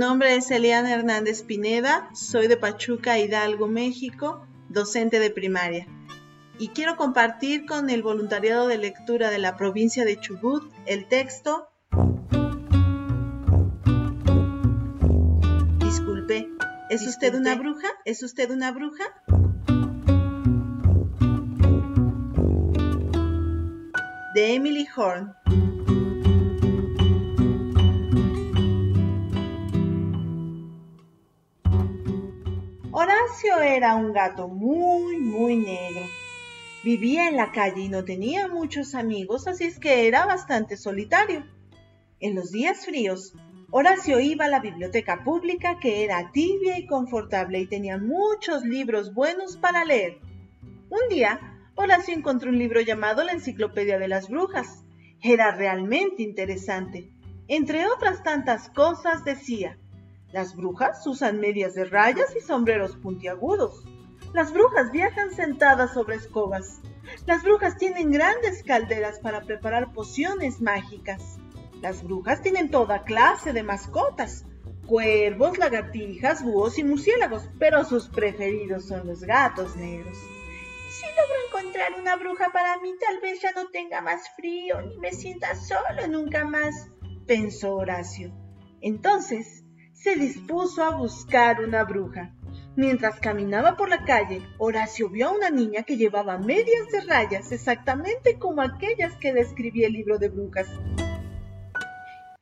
Nombre es Eliana Hernández Pineda, soy de Pachuca, Hidalgo, México, docente de primaria. Y quiero compartir con el voluntariado de lectura de la provincia de Chubut el texto Disculpe, ¿es usted una bruja? ¿Es usted una bruja? De Emily Horn. Horacio era un gato muy, muy negro. Vivía en la calle y no tenía muchos amigos, así es que era bastante solitario. En los días fríos, Horacio iba a la biblioteca pública que era tibia y confortable y tenía muchos libros buenos para leer. Un día, Horacio encontró un libro llamado La Enciclopedia de las Brujas. Era realmente interesante. Entre otras tantas cosas decía, las brujas usan medias de rayas y sombreros puntiagudos. Las brujas viajan sentadas sobre escobas. Las brujas tienen grandes calderas para preparar pociones mágicas. Las brujas tienen toda clase de mascotas. Cuervos, lagartijas, búhos y murciélagos, pero sus preferidos son los gatos negros. Si logro encontrar una bruja para mí, tal vez ya no tenga más frío ni me sienta solo nunca más, pensó Horacio. Entonces, se dispuso a buscar una bruja. Mientras caminaba por la calle, Horacio vio a una niña que llevaba medias de rayas exactamente como aquellas que describía el libro de brujas.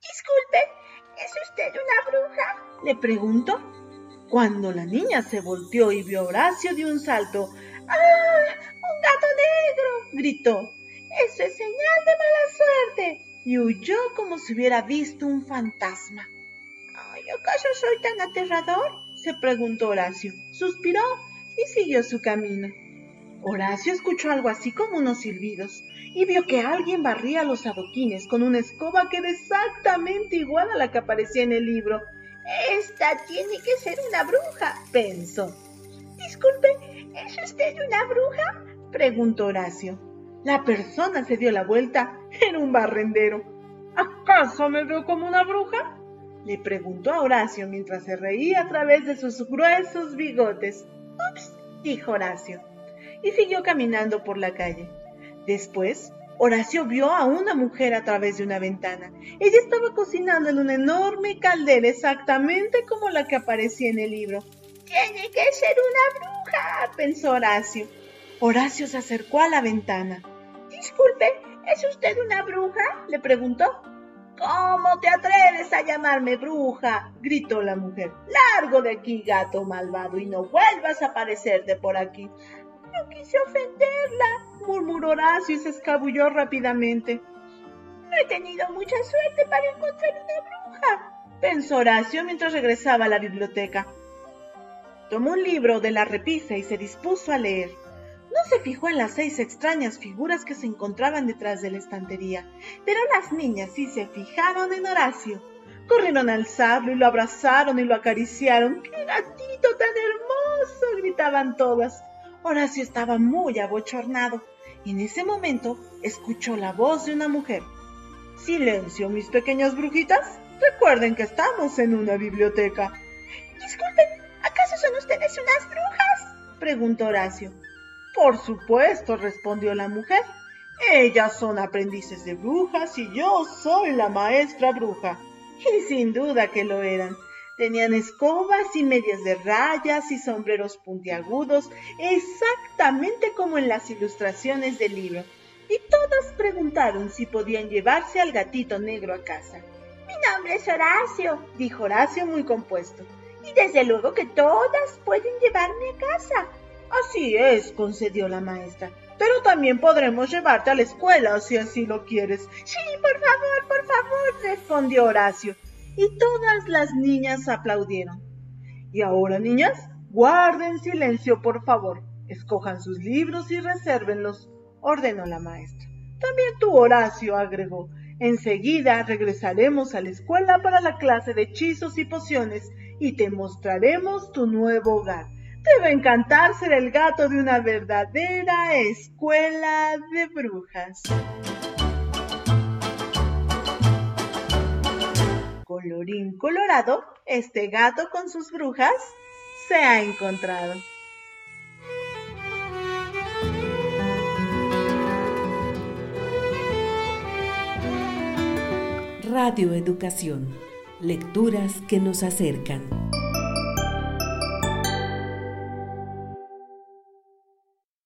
Disculpe, ¿es usted una bruja? le preguntó. Cuando la niña se volteó y vio a Horacio de un salto, ¡Ah! ¡Un gato negro! gritó. Eso es señal de mala suerte. Y huyó como si hubiera visto un fantasma. ¿Acaso soy tan aterrador? se preguntó Horacio. Suspiró y siguió su camino. Horacio escuchó algo así como unos silbidos y vio que alguien barría los adoquines con una escoba que era exactamente igual a la que aparecía en el libro. Esta tiene que ser una bruja, pensó. Disculpe, ¿es usted una bruja? preguntó Horacio. La persona se dio la vuelta. Era un barrendero. ¿Acaso me veo como una bruja? Le preguntó a Horacio mientras se reía a través de sus gruesos bigotes. Ups, dijo Horacio, y siguió caminando por la calle. Después, Horacio vio a una mujer a través de una ventana. Ella estaba cocinando en una enorme caldera exactamente como la que aparecía en el libro. Tiene que ser una bruja, pensó Horacio. Horacio se acercó a la ventana. Disculpe, ¿es usted una bruja? le preguntó. ¿Cómo te atreves a llamarme bruja? gritó la mujer. Largo de aquí, gato malvado, y no vuelvas a aparecerte por aquí. No quise ofenderla, murmuró Horacio y se escabulló rápidamente. No he tenido mucha suerte para encontrar una bruja, pensó Horacio mientras regresaba a la biblioteca. Tomó un libro de la repisa y se dispuso a leer. No se fijó en las seis extrañas figuras que se encontraban detrás de la estantería, pero las niñas sí se fijaron en Horacio. Corrieron a alzarlo y lo abrazaron y lo acariciaron. ¡Qué gatito tan hermoso! gritaban todas. Horacio estaba muy abochornado. En ese momento escuchó la voz de una mujer. Silencio, mis pequeñas brujitas. Recuerden que estamos en una biblioteca. Disculpen, ¿acaso son ustedes unas brujas? preguntó Horacio. Por supuesto, respondió la mujer. Ellas son aprendices de brujas y yo soy la maestra bruja. Y sin duda que lo eran. Tenían escobas y medias de rayas y sombreros puntiagudos, exactamente como en las ilustraciones del libro. Y todas preguntaron si podían llevarse al gatito negro a casa. Mi nombre es Horacio, dijo Horacio muy compuesto. Y desde luego que todas pueden llevarme a casa. Así es, concedió la maestra. Pero también podremos llevarte a la escuela si así lo quieres. Sí, por favor, por favor, respondió Horacio. Y todas las niñas aplaudieron. Y ahora, niñas, guarden silencio, por favor. Escojan sus libros y resérvenlos, ordenó la maestra. También tú, Horacio, agregó. Enseguida regresaremos a la escuela para la clase de hechizos y pociones y te mostraremos tu nuevo hogar. Debe encantar ser el gato de una verdadera escuela de brujas. Colorín colorado, este gato con sus brujas se ha encontrado. Radio Educación. Lecturas que nos acercan.